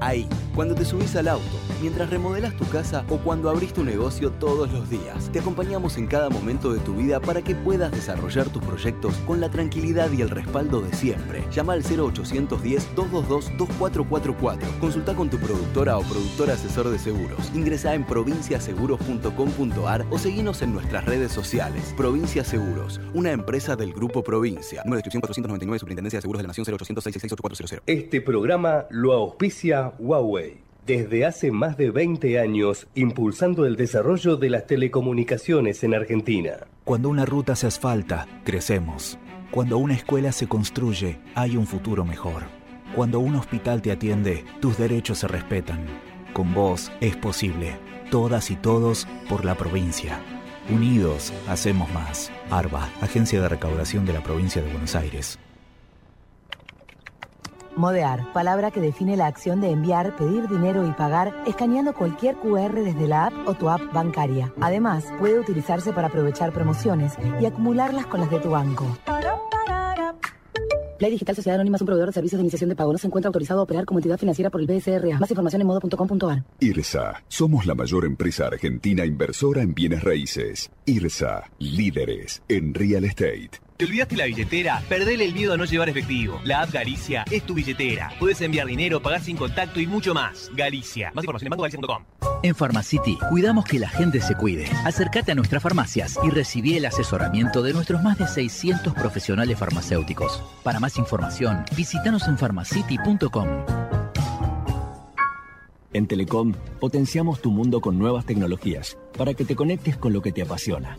[SPEAKER 41] Ahí, cuando te subís al auto, mientras remodelas tu casa o cuando abrís tu negocio todos los días, te acompañamos en cada momento de tu vida para que puedas desarrollar tus proyectos con la tranquilidad y el respaldo de siempre. Llama al 0810-222-2444. Consulta con tu productora o productor asesor de seguros. Ingresa en provinciaseguros.com.ar o seguinos en nuestras redes sociales. Provincia Seguros, una empresa del Grupo Provincia. Número de descripción 499, Superintendencia de Seguros de la Nación 0800 666
[SPEAKER 2] Este programa lo auspicia Huawei. Desde hace más de 20 años, impulsando el desarrollo de las telecomunicaciones en Argentina.
[SPEAKER 3] Cuando una ruta se asfalta, crecemos. Cuando una escuela se construye, hay un futuro mejor. Cuando un hospital te atiende, tus derechos se respetan. Con vos es posible. Todas y todos por la provincia. Unidos, hacemos más. ARBA, Agencia de Recaudación de la Provincia de Buenos Aires.
[SPEAKER 4] Modear, palabra que define la acción de enviar, pedir dinero y pagar escaneando cualquier QR desde la app o tu app bancaria. Además, puede utilizarse para aprovechar promociones y acumularlas con las de tu banco. Play Digital Sociedad Anónima es un proveedor de servicios de iniciación de pago. No se encuentra autorizado a operar como entidad financiera por el BSRA. Más información en modo.com.ar.
[SPEAKER 5] IRSA. Somos la mayor empresa argentina inversora en bienes raíces. IRSA. Líderes en real estate.
[SPEAKER 42] ¿Te olvidaste la billetera? Perdele el miedo a no llevar efectivo. La app Galicia es tu billetera. Puedes enviar dinero, pagar sin contacto y mucho más. Galicia. Más información en bancogalicia.com.
[SPEAKER 43] En Pharmacity cuidamos que la gente se cuide. Acércate a nuestras farmacias y recibí el asesoramiento de nuestros más de 600 profesionales farmacéuticos. Para más información, visítanos en pharmacity.com.
[SPEAKER 16] En Telecom potenciamos tu mundo con nuevas tecnologías para que te conectes con lo que te apasiona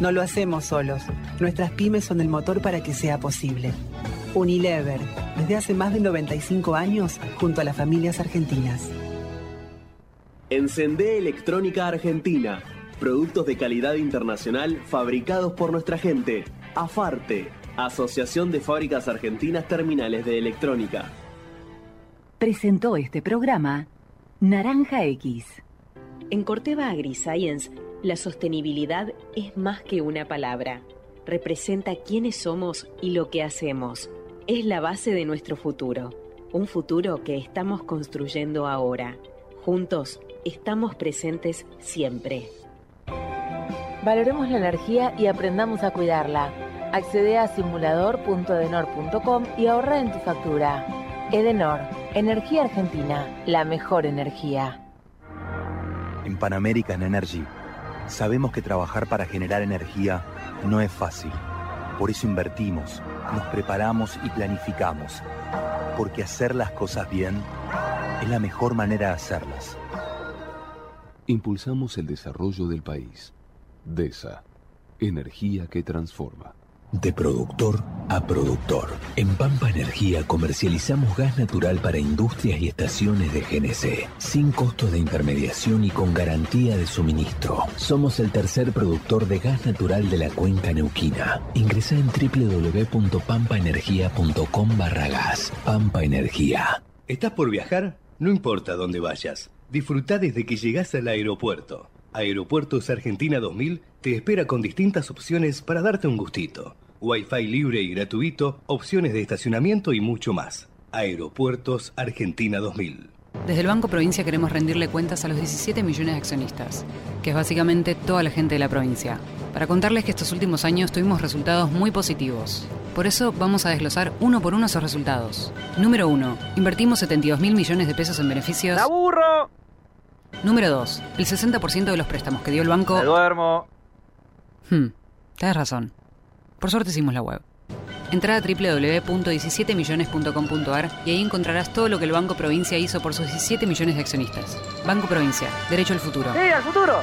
[SPEAKER 9] No lo hacemos solos. Nuestras pymes son el motor para que sea posible. Unilever, desde hace más de 95 años, junto a las familias argentinas.
[SPEAKER 10] Encendé Electrónica Argentina. Productos de calidad internacional fabricados por nuestra gente. AFARTE, Asociación de Fábricas Argentinas Terminales de Electrónica.
[SPEAKER 44] Presentó este programa Naranja X.
[SPEAKER 12] En Corteva AgriScience, la sostenibilidad es más que una palabra. Representa quiénes somos y lo que hacemos. Es la base de nuestro futuro. Un futuro que estamos construyendo ahora. Juntos estamos presentes siempre.
[SPEAKER 45] Valoremos la energía y aprendamos a cuidarla. Accede a simulador.edenor.com y ahorra en tu factura. Edenor, Energía Argentina, la mejor energía.
[SPEAKER 5] En Pan American Energy sabemos que trabajar para generar energía no es fácil. Por eso invertimos, nos preparamos y planificamos. Porque hacer las cosas bien es la mejor manera de hacerlas.
[SPEAKER 15] Impulsamos el desarrollo del país. DESA, energía que transforma.
[SPEAKER 16] De productor a productor. En Pampa Energía comercializamos gas natural para industrias y estaciones de GNC, sin costo de intermediación y con garantía de suministro. Somos el tercer productor de gas natural de la cuenca neuquina. Ingresa en www.pampaenergia.com barra gas. Pampa Energía.
[SPEAKER 2] ¿Estás por viajar? No importa dónde vayas. Disfruta desde que llegas al aeropuerto. Aeropuertos Argentina 2000 te espera con distintas opciones para darte un gustito. Wi-Fi libre y gratuito, opciones de estacionamiento y mucho más. Aeropuertos Argentina 2000.
[SPEAKER 17] Desde el Banco Provincia queremos rendirle cuentas a los 17 millones de accionistas, que es básicamente toda la gente de la provincia, para contarles que estos últimos años tuvimos resultados muy positivos. Por eso vamos a desglosar uno por uno esos resultados. Número 1. Invertimos 72 mil millones de pesos en beneficios.
[SPEAKER 46] ¡Aburro!
[SPEAKER 17] Número 2. El 60% de los préstamos que dio el banco...
[SPEAKER 46] Me duermo.
[SPEAKER 17] Hmm, tienes razón. Por suerte hicimos la web. Entra a www.17millones.com.ar y ahí encontrarás todo lo que el Banco Provincia hizo por sus 17 millones de accionistas. Banco Provincia, derecho al futuro.
[SPEAKER 46] ¡Sí, al futuro!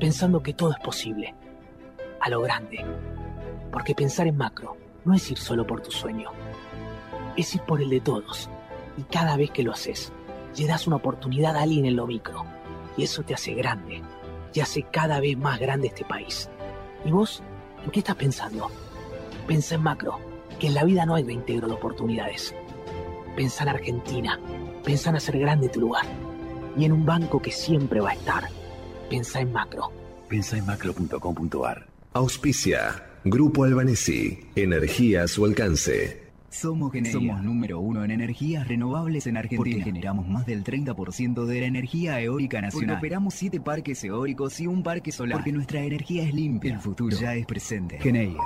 [SPEAKER 21] pensando que todo es posible, a lo grande. Porque pensar en macro no es ir solo por tu sueño, es ir por el de todos. Y cada vez que lo haces, le das una oportunidad a alguien en lo micro. Y eso te hace grande, y hace cada vez más grande este país. ¿Y vos? ¿En qué estás pensando? Pensa en macro, que en la vida no hay reintegro de oportunidades. Pensa en Argentina, pensa en hacer grande tu lugar. Y en un banco que siempre va a estar Pensa en macro.
[SPEAKER 5] Pensa en macro.com.ar.
[SPEAKER 22] Auspicia. Grupo Albanesi. Energía a su alcance.
[SPEAKER 26] Somos Somos número uno en energías renovables en Argentina. Porque generamos más del 30% de la energía eólica nacional. Porque operamos siete parques eólicos y un parque solar. Porque nuestra energía es limpia. El futuro ya es presente.
[SPEAKER 5] Geneia.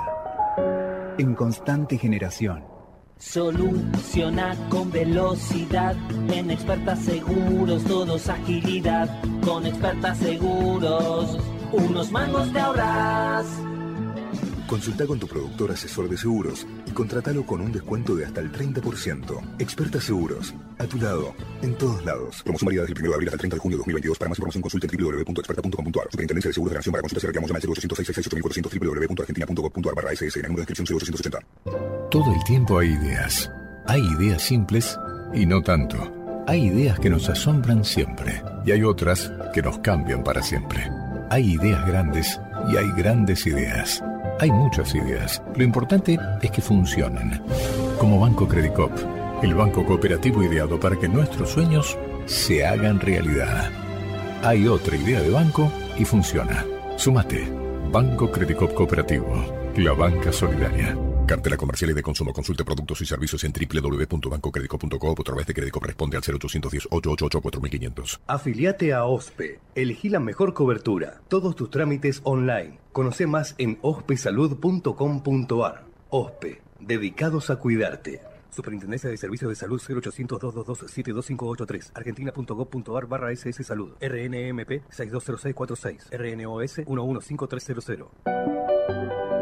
[SPEAKER 5] En constante generación.
[SPEAKER 13] Soluciona con velocidad. En expertas seguros, todos agilidad. Con expertas seguros, unos mangos te ahorras.
[SPEAKER 5] Consulta con tu productor asesor de seguros y contratalo con un descuento de hasta el 30%. Experta Seguros, a tu lado, en todos lados. Promoción válida desde el 1 de abril hasta el 30 de junio de 2022. Para más información consulta en www.experta.com.ar. Superintendencia de Seguros de la Nación para consultas y reclamos llama al 0806 www.argentina.gov.ar barra SS. En el número de descripción 0880. Todo el tiempo hay ideas. Hay ideas simples y no tanto. Hay ideas que nos asombran siempre y hay otras que nos cambian para siempre. Hay ideas grandes
[SPEAKER 26] y hay grandes ideas. Hay muchas ideas. Lo importante es que funcionen. Como Banco Credicop, el banco cooperativo ideado para que nuestros sueños se hagan realidad. Hay otra idea de banco y funciona. Sumate. Banco Credicop Cooperativo. La banca solidaria. Cartela comercial y de consumo. Consulte productos y servicios en www.bancocredico.com o a través de crédito responde al 0810 888 4500.
[SPEAKER 2] Afiliate a OSPE. Elegí la mejor cobertura. Todos tus trámites online. Conoce más en ospesalud.com.ar. OSPE. Dedicados a cuidarte. Superintendencia de Servicios de Salud 0800 222 72583 argentina.gov.ar barra SS Salud RNMP 620646 RNOS 115300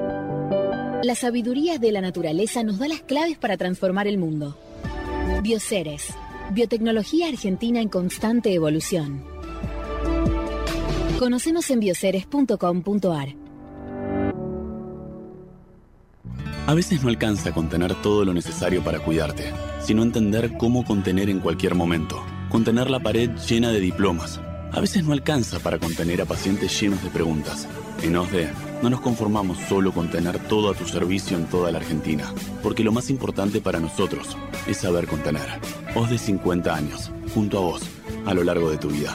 [SPEAKER 47] La sabiduría de la naturaleza nos da las claves para transformar el mundo. Bioceres, biotecnología argentina en constante evolución. Conocenos en bioceres.com.ar.
[SPEAKER 48] A veces no alcanza a contener todo lo necesario para cuidarte, sino entender cómo contener en cualquier momento. Contener la pared llena de diplomas. A veces no alcanza para contener a pacientes llenos de preguntas. En OSDE no nos conformamos solo con tener todo a tu servicio en toda la Argentina, porque lo más importante para nosotros es saber contener. OSDE 50 años, junto a vos, a lo largo de tu vida.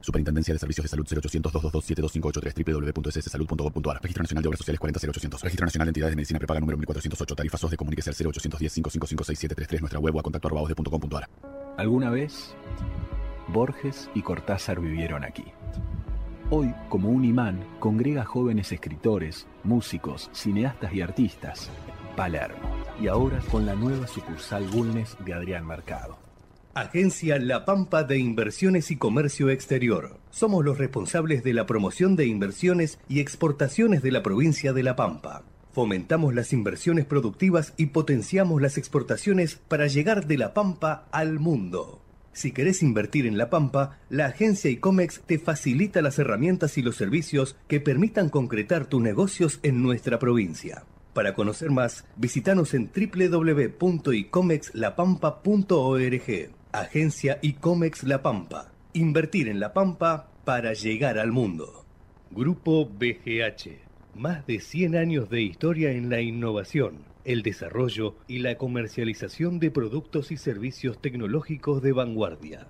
[SPEAKER 48] Superintendencia de Servicios de Salud 0800 222 72583 www.sssalud.gov.ar Registro Nacional de Obras Sociales 40800 Registro Nacional de Entidades de Medicina Prepaga número 1408 Tarifas SOS de Comuníquese al 0810 555 6733 Nuestra web o a contacto arroba osde.com.ar
[SPEAKER 26] Alguna vez, Borges y Cortázar vivieron aquí. Hoy, como un imán, congrega jóvenes escritores, músicos, cineastas y artistas. Palermo. Y ahora con la nueva sucursal Bulnes de Adrián Mercado.
[SPEAKER 2] Agencia La Pampa de Inversiones y Comercio Exterior. Somos los responsables de la promoción de inversiones y exportaciones de la provincia de La Pampa. Fomentamos las inversiones productivas y potenciamos las exportaciones para llegar de La Pampa al mundo. Si querés invertir en La Pampa, la agencia ICOMEX te facilita las herramientas y los servicios que permitan concretar tus negocios en nuestra provincia. Para conocer más, visitanos en www.icomexlapampa.org. Agencia ICOMEX La Pampa. Invertir en La Pampa para llegar al mundo. Grupo BGH. Más de 100 años de historia en la innovación, el desarrollo y la comercialización de productos y servicios tecnológicos de vanguardia.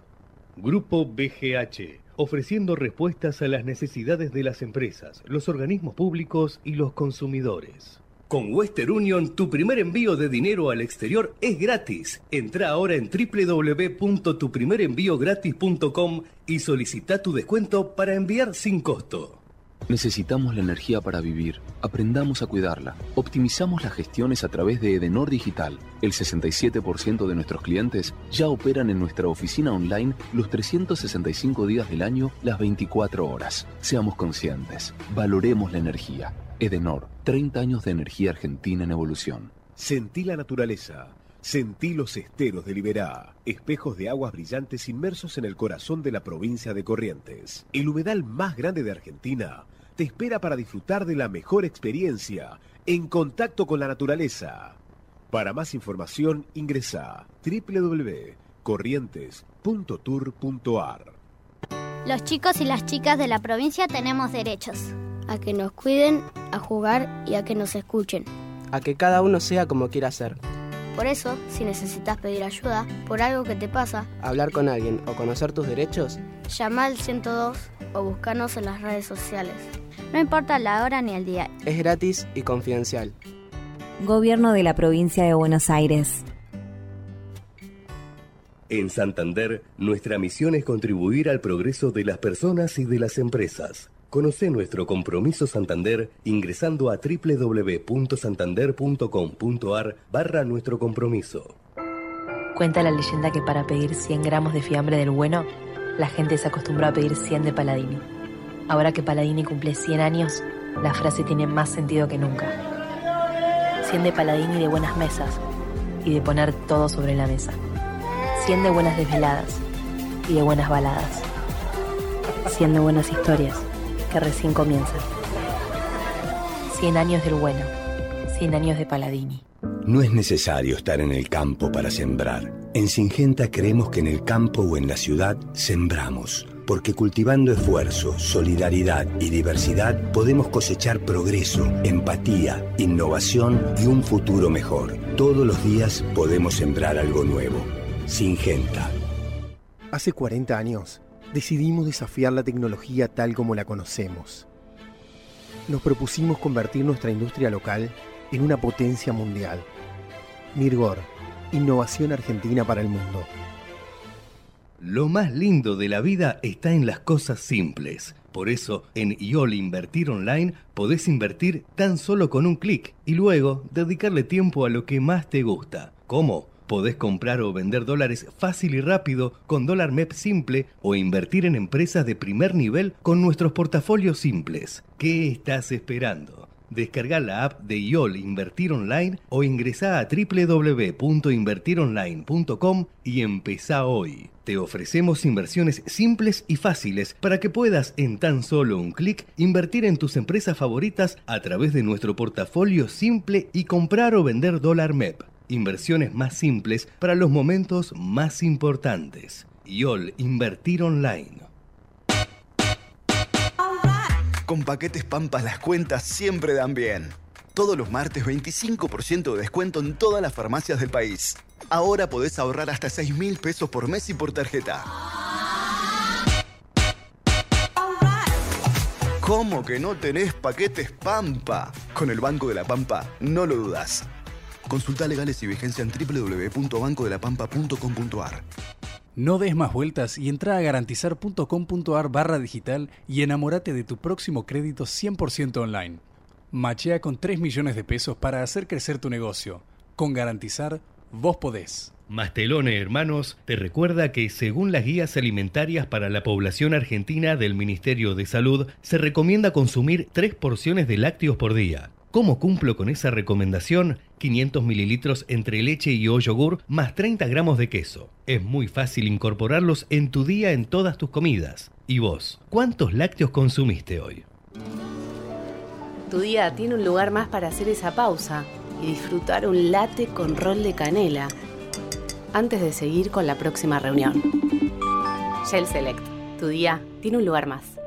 [SPEAKER 2] Grupo BGH, ofreciendo respuestas a las necesidades de las empresas, los organismos públicos y los consumidores. Con Western Union, tu primer envío de dinero al exterior es gratis. Entra ahora en www.tuprimerenviogratis.com y solicita tu descuento para enviar sin costo.
[SPEAKER 15] Necesitamos la energía para vivir. Aprendamos a cuidarla. Optimizamos las gestiones a través de Edenor Digital. El 67% de nuestros clientes ya operan en nuestra oficina online los 365 días del año, las 24 horas. Seamos conscientes. Valoremos la energía. Edenor, 30 años de energía argentina en evolución.
[SPEAKER 26] Sentí la naturaleza. Sentí los esteros de Liberá, espejos de aguas brillantes inmersos en el corazón de la provincia de Corrientes. El humedal más grande de Argentina te espera para disfrutar de la mejor experiencia en contacto con la naturaleza. Para más información ingresa www.corrientes.tour.ar.
[SPEAKER 29] Los chicos y las chicas de la provincia tenemos derechos. A que nos cuiden, a jugar y a que nos escuchen.
[SPEAKER 30] A que cada uno sea como quiera ser.
[SPEAKER 29] Por eso, si necesitas pedir ayuda por algo que te pasa,
[SPEAKER 30] hablar con alguien o conocer tus derechos,
[SPEAKER 29] llama al 102 o búscanos en las redes sociales. No importa la hora ni el día.
[SPEAKER 30] Es gratis y confidencial.
[SPEAKER 49] Gobierno de la provincia de Buenos Aires.
[SPEAKER 2] En Santander, nuestra misión es contribuir al progreso de las personas y de las empresas. Conoce nuestro compromiso Santander ingresando a www.santander.com.ar barra nuestro compromiso.
[SPEAKER 32] Cuenta la leyenda que para pedir 100 gramos de fiambre del bueno, la gente se acostumbró a pedir 100 de Paladini. Ahora que Paladini cumple 100 años, la frase tiene más sentido que nunca. 100 de Paladini de buenas mesas y de poner todo sobre la mesa. 100 de buenas desveladas y de buenas baladas. 100 de buenas historias que recién comienzan. 100 años del bueno, 100 años de Paladini.
[SPEAKER 22] No es necesario estar en el campo para sembrar. En Singenta creemos que en el campo o en la ciudad sembramos porque cultivando esfuerzo, solidaridad y diversidad podemos cosechar progreso, empatía, innovación y un futuro mejor. Todos los días podemos sembrar algo nuevo. Singenta.
[SPEAKER 34] Hace 40 años decidimos desafiar la tecnología tal como la conocemos. Nos propusimos convertir nuestra industria local en una potencia mundial. Mirgor, innovación argentina para el mundo.
[SPEAKER 2] Lo más lindo de la vida está en las cosas simples. Por eso, en IOL Invertir Online podés invertir tan solo con un clic y luego dedicarle tiempo a lo que más te gusta. ¿Cómo? Podés comprar o vender dólares fácil y rápido con dólar MEP simple o invertir en empresas de primer nivel con nuestros portafolios simples. ¿Qué estás esperando? Descarga la app de IOL Invertir Online o ingresá a www.invertironline.com y empezá hoy. Te ofrecemos inversiones simples y fáciles para que puedas en tan solo un clic invertir en tus empresas favoritas a través de nuestro portafolio simple y comprar o vender dólar MEP. Inversiones más simples para los momentos más importantes. IOL Invertir Online.
[SPEAKER 50] Con paquetes Pampa las cuentas siempre dan bien. Todos los martes 25% de descuento en todas las farmacias del país. Ahora podés ahorrar hasta 6 mil pesos por mes y por tarjeta. ¿Cómo que no tenés paquetes Pampa? Con el Banco de la Pampa, no lo dudas. Consulta legales y vigencia en www.bancodelapampa.com.ar.
[SPEAKER 25] No des más vueltas y entra a garantizar.com.ar barra digital y enamórate de tu próximo crédito 100% online. Machea con 3 millones de pesos para hacer crecer tu negocio. Con Garantizar, vos podés.
[SPEAKER 2] Mastelone Hermanos te recuerda que según las guías alimentarias para la población argentina del Ministerio de Salud, se recomienda consumir 3 porciones de lácteos por día. ¿Cómo cumplo con esa recomendación? 500 mililitros entre leche y o yogur más 30 gramos de queso. Es muy fácil incorporarlos en tu día en todas tus comidas. ¿Y vos? ¿Cuántos lácteos consumiste hoy?
[SPEAKER 51] Tu día tiene un lugar más para hacer esa pausa y disfrutar un latte con rol de canela antes de seguir con la próxima reunión. Shell Select. Tu día tiene un lugar más.